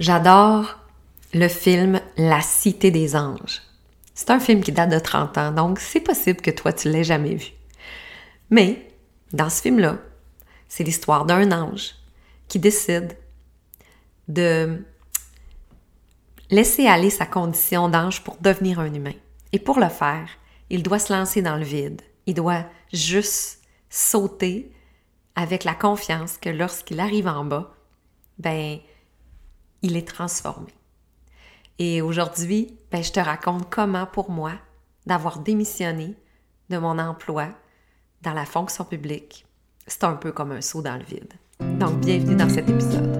J'adore le film La Cité des Anges. C'est un film qui date de 30 ans, donc c'est possible que toi, tu l'aies jamais vu. Mais, dans ce film-là, c'est l'histoire d'un ange qui décide de laisser aller sa condition d'ange pour devenir un humain. Et pour le faire, il doit se lancer dans le vide. Il doit juste sauter avec la confiance que lorsqu'il arrive en bas, ben, il est transformé. Et aujourd'hui, ben, je te raconte comment pour moi d'avoir démissionné de mon emploi dans la fonction publique, c'est un peu comme un saut dans le vide. Donc, bienvenue dans cet épisode.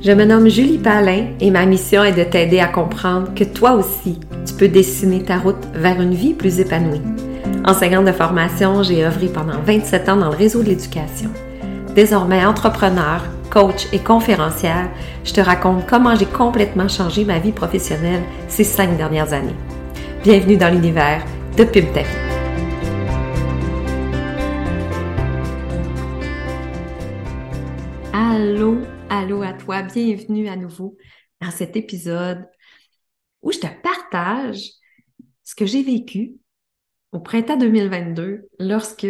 Je me nomme Julie Palin et ma mission est de t'aider à comprendre que toi aussi, tu peux dessiner ta route vers une vie plus épanouie. Enseignante de formation, j'ai œuvré pendant 27 ans dans le réseau de l'éducation. Désormais entrepreneur, coach et conférencière, je te raconte comment j'ai complètement changé ma vie professionnelle ces cinq dernières années. Bienvenue dans l'univers de Pub Ta Allô, allô à toi, bienvenue à nouveau dans cet épisode où je te partage ce que j'ai vécu au printemps 2022 lorsque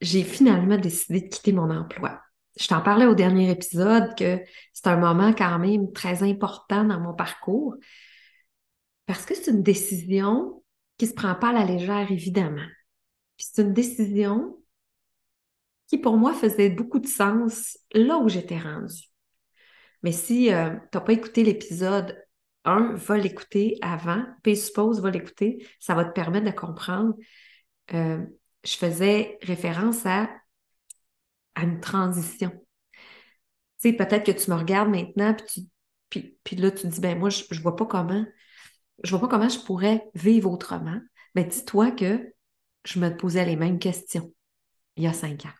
j'ai finalement décidé de quitter mon emploi je t'en parlais au dernier épisode que c'est un moment quand même très important dans mon parcours parce que c'est une décision qui ne se prend pas à la légère, évidemment. Puis c'est une décision qui, pour moi, faisait beaucoup de sens là où j'étais rendue. Mais si euh, tu n'as pas écouté l'épisode 1, va l'écouter avant, puis suppose, va l'écouter, ça va te permettre de comprendre. Euh, je faisais référence à à une transition. Tu sais, peut-être que tu me regardes maintenant, puis, tu, puis, là, tu te dis, ben moi, je, ne vois pas comment, je vois pas comment je pourrais vivre autrement. Mais ben, dis-toi que je me posais les mêmes questions il y a cinq ans.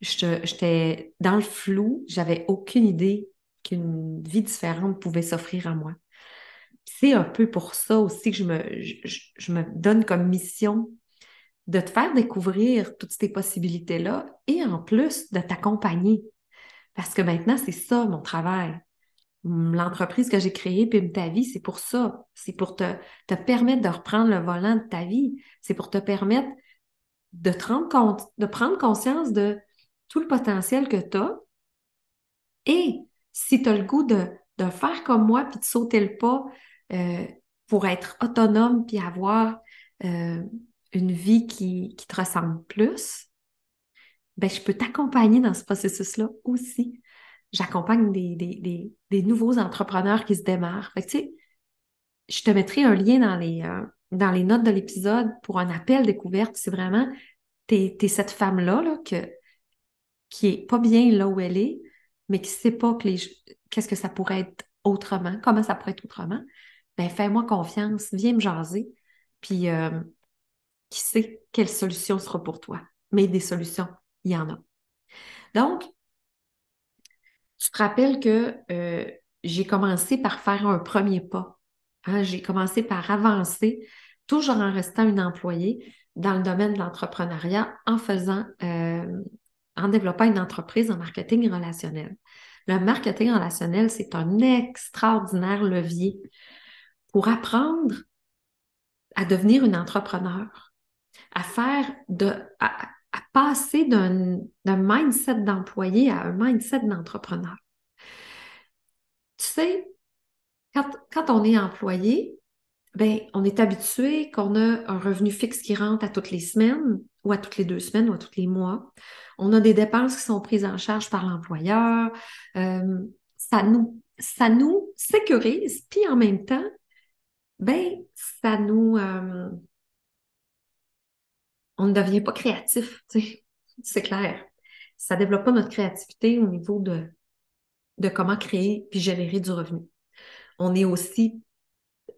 J'étais dans le flou, j'avais aucune idée qu'une vie différente pouvait s'offrir à moi. C'est un peu pour ça aussi que je me, je me donne comme mission de te faire découvrir toutes ces possibilités-là et en plus de t'accompagner. Parce que maintenant, c'est ça mon travail. L'entreprise que j'ai créée, Pim ta vie, c'est pour ça. C'est pour te, te permettre de reprendre le volant de ta vie. C'est pour te permettre de te rendre compte, de prendre conscience de tout le potentiel que tu as. Et si tu as le goût de, de faire comme moi, puis de sauter le pas euh, pour être autonome, puis avoir euh, une vie qui, te ressemble plus, ben, je peux t'accompagner dans ce processus-là aussi. J'accompagne des, nouveaux entrepreneurs qui se démarrent. Fait je te mettrai un lien dans les, euh, dans les notes de l'épisode pour un appel découverte. C'est vraiment, t'es es cette femme-là là, qui est pas bien là où elle est, mais qui sait pas qu'est-ce que ça pourrait être autrement, comment ça pourrait être autrement. Ben, fais-moi confiance, viens me jaser. Puis, euh, qui sait quelle solution sera pour toi. Mais des solutions, il y en a. Donc, tu te rappelles que euh, j'ai commencé par faire un premier pas. Hein. J'ai commencé par avancer, toujours en restant une employée dans le domaine de l'entrepreneuriat, en faisant, euh, en développant une entreprise en marketing relationnel. Le marketing relationnel, c'est un extraordinaire levier pour apprendre à devenir une entrepreneur à faire de, passer d'un mindset d'employé à un mindset d'entrepreneur. Tu sais, quand, on est employé, ben, on est habitué qu'on a un revenu fixe qui rentre à toutes les semaines ou à toutes les deux semaines ou à tous les mois. On a des dépenses qui sont prises en charge par l'employeur. Euh, ça, nous, ça nous sécurise, puis en même temps, ben, ça nous, euh, on ne devient pas créatif, c'est clair. Ça ne développe pas notre créativité au niveau de, de comment créer puis générer du revenu. On est aussi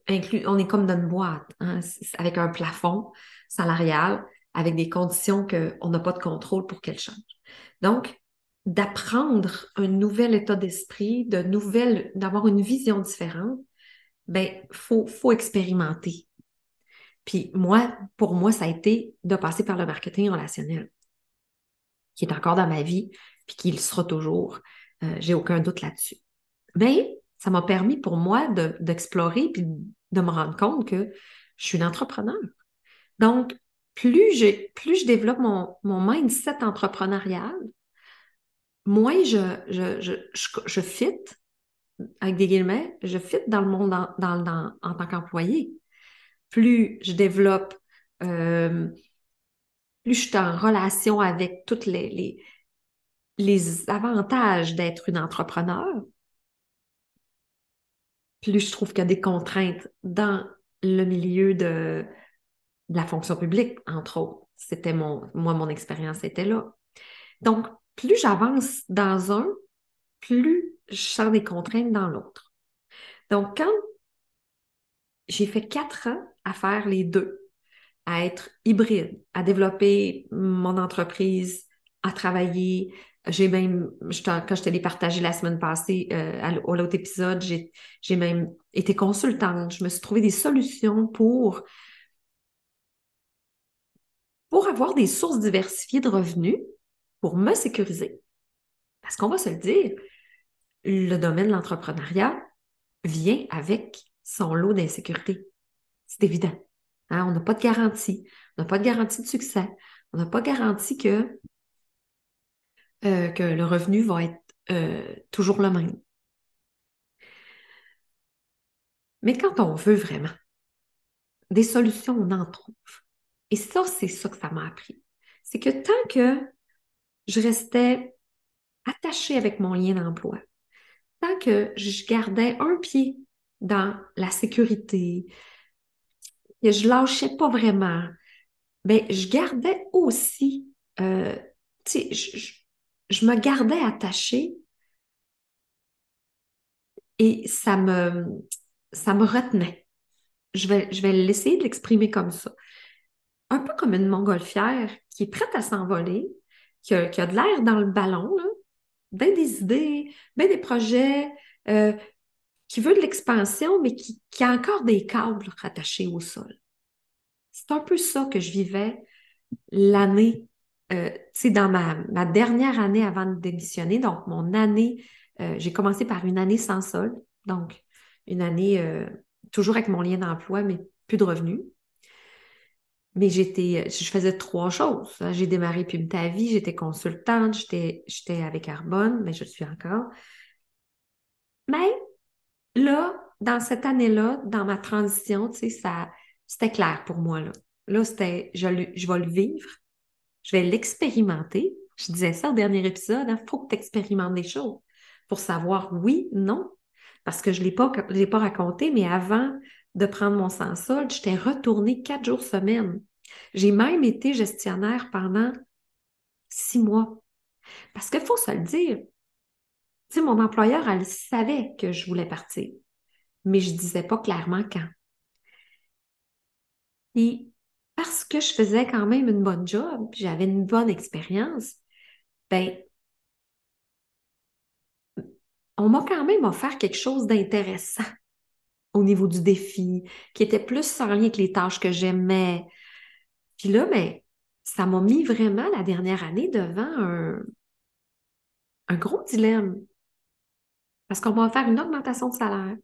inclus, on est comme dans une boîte, hein, avec un plafond salarial, avec des conditions qu'on n'a pas de contrôle pour qu'elles changent. Donc, d'apprendre un nouvel état d'esprit, de d'avoir une vision différente, ben, faut, faut expérimenter. Puis moi, pour moi, ça a été de passer par le marketing relationnel, qui est encore dans ma vie, puis qui le sera toujours. Euh, j'ai aucun doute là-dessus. Mais ça m'a permis pour moi d'explorer et de me rendre compte que je suis une entrepreneur. Donc, plus, plus je développe mon, mon mindset entrepreneurial, moins je, je, je, je, fit, avec des guillemets, je fit dans le monde dans, en tant qu'employé. Plus je développe, euh, plus je suis en relation avec tous les, les, avantages d'être une entrepreneur, plus je trouve qu'il y a des contraintes dans le milieu de, de la fonction publique, entre autres. C'était mon, moi, mon expérience était là. Donc, plus j'avance dans un, plus je sens des contraintes dans l'autre. Donc, quand j'ai fait quatre ans à faire les deux, à être hybride, à développer mon entreprise, à travailler, j'ai même, quand je te l'ai partagé la semaine passée euh, à l'autre épisode, j'ai même été consultante. Je me suis trouvé des solutions pour, pour avoir des sources diversifiées de revenus pour me sécuriser. Parce qu'on va se le dire, le domaine de l'entrepreneuriat vient avec son lot d'insécurité. C'est évident. Hein? On n'a pas de garantie. On n'a pas de garantie de succès. On n'a pas garantie que, euh, que le revenu va être euh, toujours le même. Mais quand on veut vraiment des solutions, on en trouve. Et ça, c'est ça que ça m'a appris. C'est que tant que je restais attachée avec mon lien d'emploi. Tant que je gardais un pied dans la sécurité, et je lâchais pas vraiment, mais ben, je gardais aussi, euh, tu sais, je, je, me gardais attachée et ça me, ça me retenait. Je vais, je vais l'essayer de l'exprimer comme ça. Un peu comme une montgolfière qui est prête à s'envoler, qui a, de l'air dans le ballon, là, bien des idées, bien des projets, euh, qui veut de l'expansion, mais qui, a encore des câbles rattachés au sol. C'est un peu ça que je vivais l'année, euh, tu sais, dans ma, ma, dernière année avant de démissionner. Donc, mon année, euh, j'ai commencé par une année sans sol, donc une année toujours avec mon lien d'emploi, mais plus de revenus. Mais j'étais, je faisais trois choses. J'ai démarré Pub ta vie, j'étais consultante, j'étais, j'étais avec Arbonne, mais je suis encore. Mais là, dans cette année-là, dans ma transition, tu sais, ça, c'était clair pour moi. Là, c'était, je, vais le vivre, je vais l'expérimenter. Je disais ça au dernier épisode, il hein, faut que tu expérimentes des choses pour savoir oui, non. Parce que je ne l'ai pas, l'ai pas raconté, mais avant de prendre mon sans-solde, j'étais retournée quatre jours semaine. J'ai même été gestionnaire pendant six mois. Parce qu'il faut se le dire, mon employeur, elle savait que je voulais partir, mais je ne disais pas clairement quand. Et parce que je faisais quand même une bonne job, j'avais une bonne expérience, ben, on m'a quand même offert quelque chose d'intéressant au niveau du défi, qui était plus sans lien avec les tâches que j'aimais. Puis là, ben, ça m'a mis vraiment la dernière année devant un, un gros dilemme. Parce qu'on m'a offert une augmentation de salaire,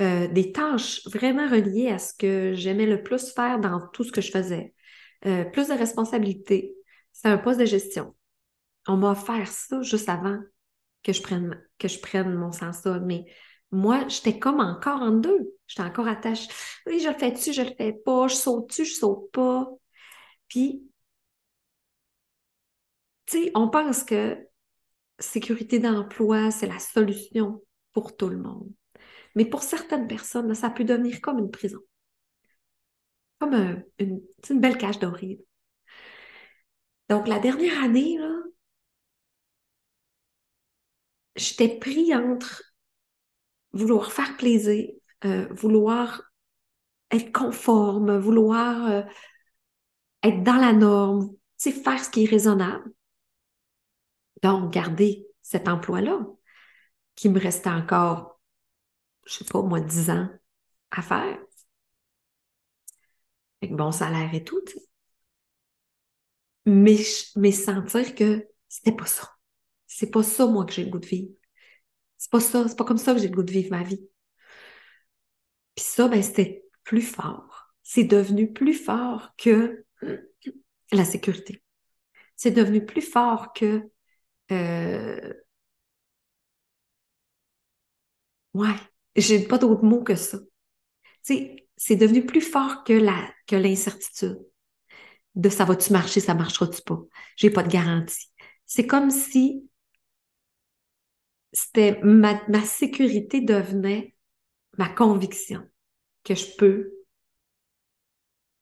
euh, des tâches vraiment reliées à ce que j'aimais le plus faire dans tout ce que je faisais, euh, plus de responsabilités. C'est un poste de gestion. On m'a offert ça juste avant que je prenne, que je prenne mon sens mais moi, j'étais comme encore en deux. J'étais encore attachée. Oui, je le fais-tu, je le fais pas, je saute-tu, je saute pas? Puis, tu sais, on pense que sécurité d'emploi, c'est la solution pour tout le monde. Mais pour certaines personnes, ça peut devenir comme une prison. Comme une, belle cage dorée. Donc, la dernière année, j'étais pris entre vouloir faire plaisir, euh, vouloir être conforme, vouloir euh, être dans la norme, faire ce qui est raisonnable. Donc, garder cet emploi-là, qui me restait encore, je sais pas, moi, dix ans à faire. Avec bon salaire et tout, Mais, mais sentir que c'était pas ça. C'est pas ça, moi, que j'ai le goût de vivre. C'est pas ça, c'est pas comme ça que j'ai le goût de vivre ma vie. Puis ça, ben, c'était plus fort. C'est devenu plus fort que la sécurité. C'est devenu plus fort que euh... ouais, j'ai pas d'autres mots que ça. Tu c'est devenu plus fort que la que l'incertitude de ça va-tu marcher, ça marchera-tu pas? J'ai pas de garantie. C'est comme si c'était ma, ma sécurité devenait ma conviction que je peux,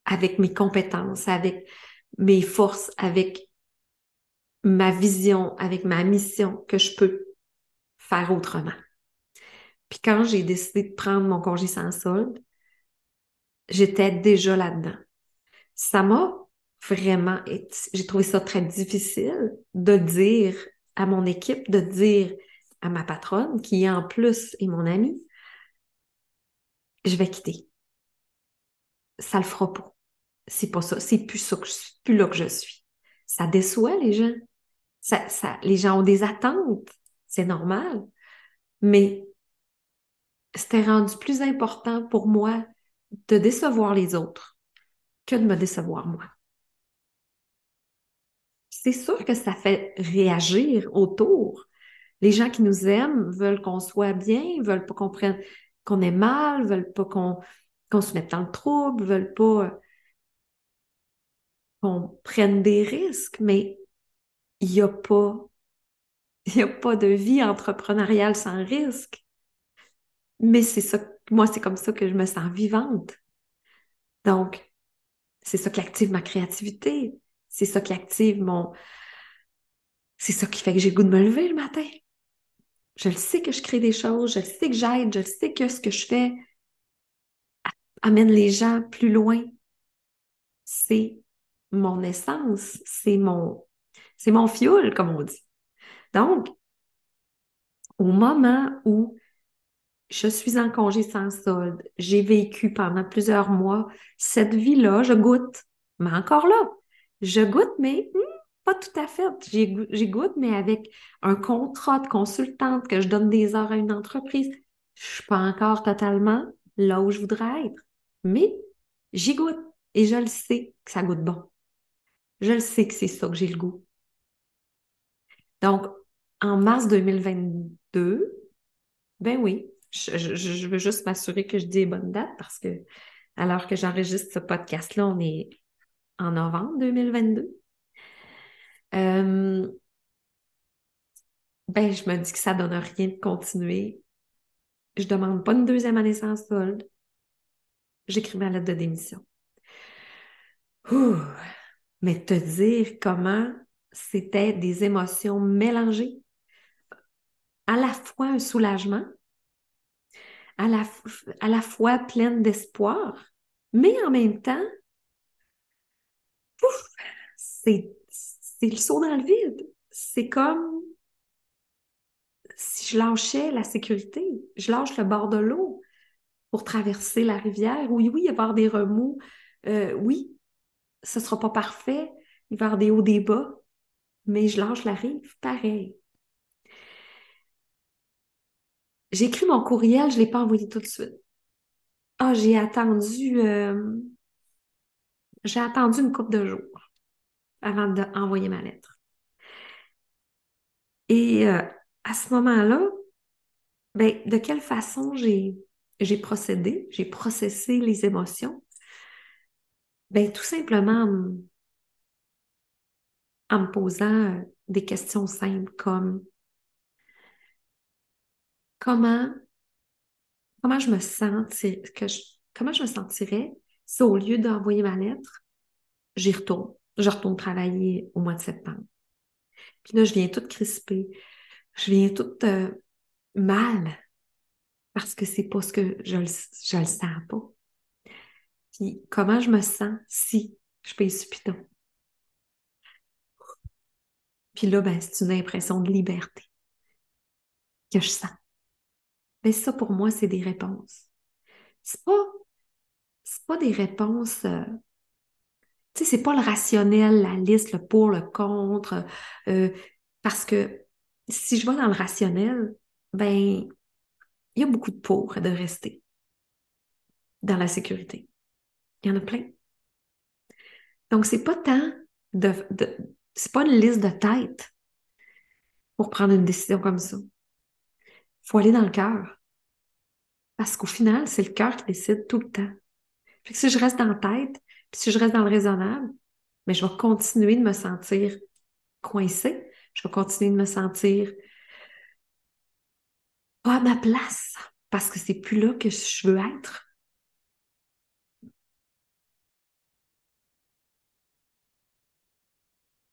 avec mes compétences, avec mes forces, avec ma vision, avec ma mission, que je peux faire autrement. Puis quand j'ai décidé de prendre mon congé sans solde, j'étais déjà là-dedans. Ça m'a vraiment, j'ai trouvé ça très difficile de dire à mon équipe, de dire à ma patronne, qui en plus est mon amie, je vais quitter. Ça le fera pas. C'est pas ça. C'est plus ça que plus là que je suis. Ça déçoit les gens. Les gens ont des attentes. C'est normal. Mais c'était rendu plus important pour moi de décevoir les autres que de me décevoir moi. C'est sûr que ça fait réagir autour. Les gens qui nous aiment veulent qu'on soit bien, veulent pas qu'on prenne, qu'on ait mal, veulent pas qu'on se mette dans le trouble, veulent pas qu'on prenne des risques, mais il n'y a pas, a pas de vie entrepreneuriale sans risque. Mais c'est ça, moi, c'est comme ça que je me sens vivante. Donc, c'est ça qui active ma créativité. C'est ça qui active mon. C'est ça qui fait que j'ai goût de me lever le matin. Je le sais que je crée des choses, je le sais que j'aide, je le sais que ce que je fais amène les gens plus loin. C'est mon essence, c'est mon, c'est mon fioul, comme on dit. Donc, au moment où je suis en congé sans solde, j'ai vécu pendant plusieurs mois cette vie-là, je goûte, mais encore là, je goûte, mais hmm, pas tout à fait. J'ai goûte, mais avec un contrat de consultante que je donne des heures à une entreprise. Je suis pas encore totalement là où je voudrais être. Mais j'y goûte et je le sais que ça goûte bon. Je le sais que c'est ça que j'ai le goût. Donc, en mars 2022, ben oui, je, veux juste m'assurer que je dis les bonnes dates parce que alors que j'enregistre ce podcast-là, on est en novembre 2022. Euh, ben, je me dis que ça donne rien de continuer. Je demande pas une deuxième année sans solde. J'écris ma lettre de démission. Mais te dire comment c'était des émotions mélangées. À la fois un soulagement, à la, fois pleine d'espoir, mais en même temps, c'est c'est le saut dans le vide. C'est comme si je lâchais la sécurité, je lâche le bord de l'eau pour traverser la rivière. Oui, oui, il y avoir des remous. Euh, oui, ce ne sera pas parfait. Il va y avoir des hauts, des bas. Mais je lâche la rive, pareil. J'ai écrit mon courriel, je ne l'ai pas envoyé tout de suite. Ah, j'ai attendu. Euh, j'ai attendu une couple de jours avant d'envoyer ma lettre. Et euh, à ce moment-là, ben, de quelle façon j'ai, procédé, j'ai processé les émotions? Ben, tout simplement en, me posant des questions simples comme comment, je me sens, que comment je me sentirais si au lieu d'envoyer ma lettre, j'y retourne je retourne travailler au mois de septembre? Puis là, je viens toute crispée. Je viens toute euh, mal parce que c'est pas ce que je je le sens pas. Puis comment je me sens si je paye ce piton? Puis là, ben, c'est une impression de liberté que je sens. Mais ça, pour moi, c'est des réponses. C'est pas, c'est pas des réponses euh, tu sais, c'est pas le rationnel, la liste, le pour, le contre, euh, parce que si je vais dans le rationnel, ben, il y a beaucoup de pour de rester dans la sécurité. Il y en a plein. Donc, c'est pas tant de c'est pas une liste de tête pour prendre une décision comme ça. Faut aller dans le cœur. Parce qu'au final, c'est le cœur qui décide tout le temps. Fait si je reste dans la tête, puis si je reste dans le raisonnable, mais je vais continuer de me sentir coincée. Je vais continuer de me sentir pas à ma place parce que c'est plus là que je veux être.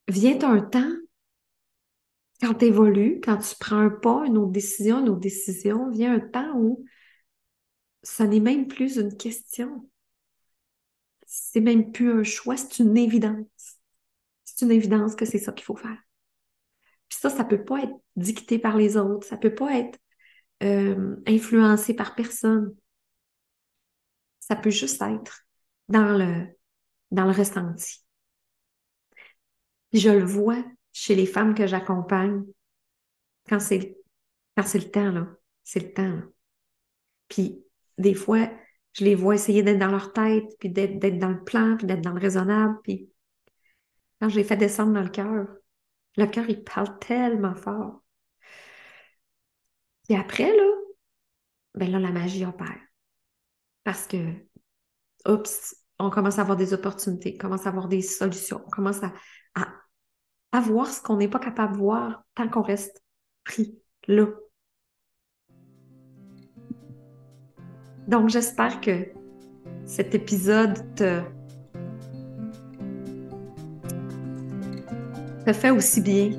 Vient un temps quand tu évolues, quand tu prends un pas, une autre décision, une autre décision, vient un temps où ça n'est même plus une question. C'est même plus un choix, c'est une évidence. C'est une évidence que c'est ça qu'il faut faire. Puis ça, ça peut pas être dicté par les autres, ça peut pas être euh, influencé par personne. Ça peut juste être dans le, dans le ressenti. Je le vois chez les femmes que j'accompagne quand c'est quand c'est le temps, là. C'est le temps. Puis des fois, je les vois essayer d'être dans leur tête, puis d'être dans le plan, puis d'être dans le raisonnable. Puis quand je les fais descendre dans le cœur, le cœur, il parle tellement fort. Et après, là, ben là, la magie opère. Parce que, oups, on commence à avoir des opportunités, on commence à avoir des solutions, on commence à, à, voir ce qu'on n'est pas capable de voir tant qu'on reste pris là. Donc, j'espère que cet épisode te, te fait aussi bien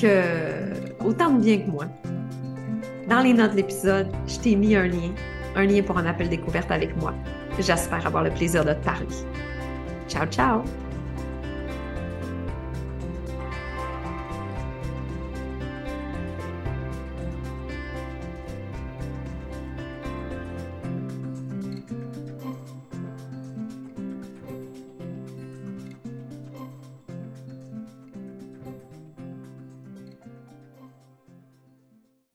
que autant de bien que moi. Dans les notes de l'épisode, je t'ai mis un lien, un lien pour un appel découverte avec moi. J'espère avoir le plaisir de te parler. Ciao, ciao!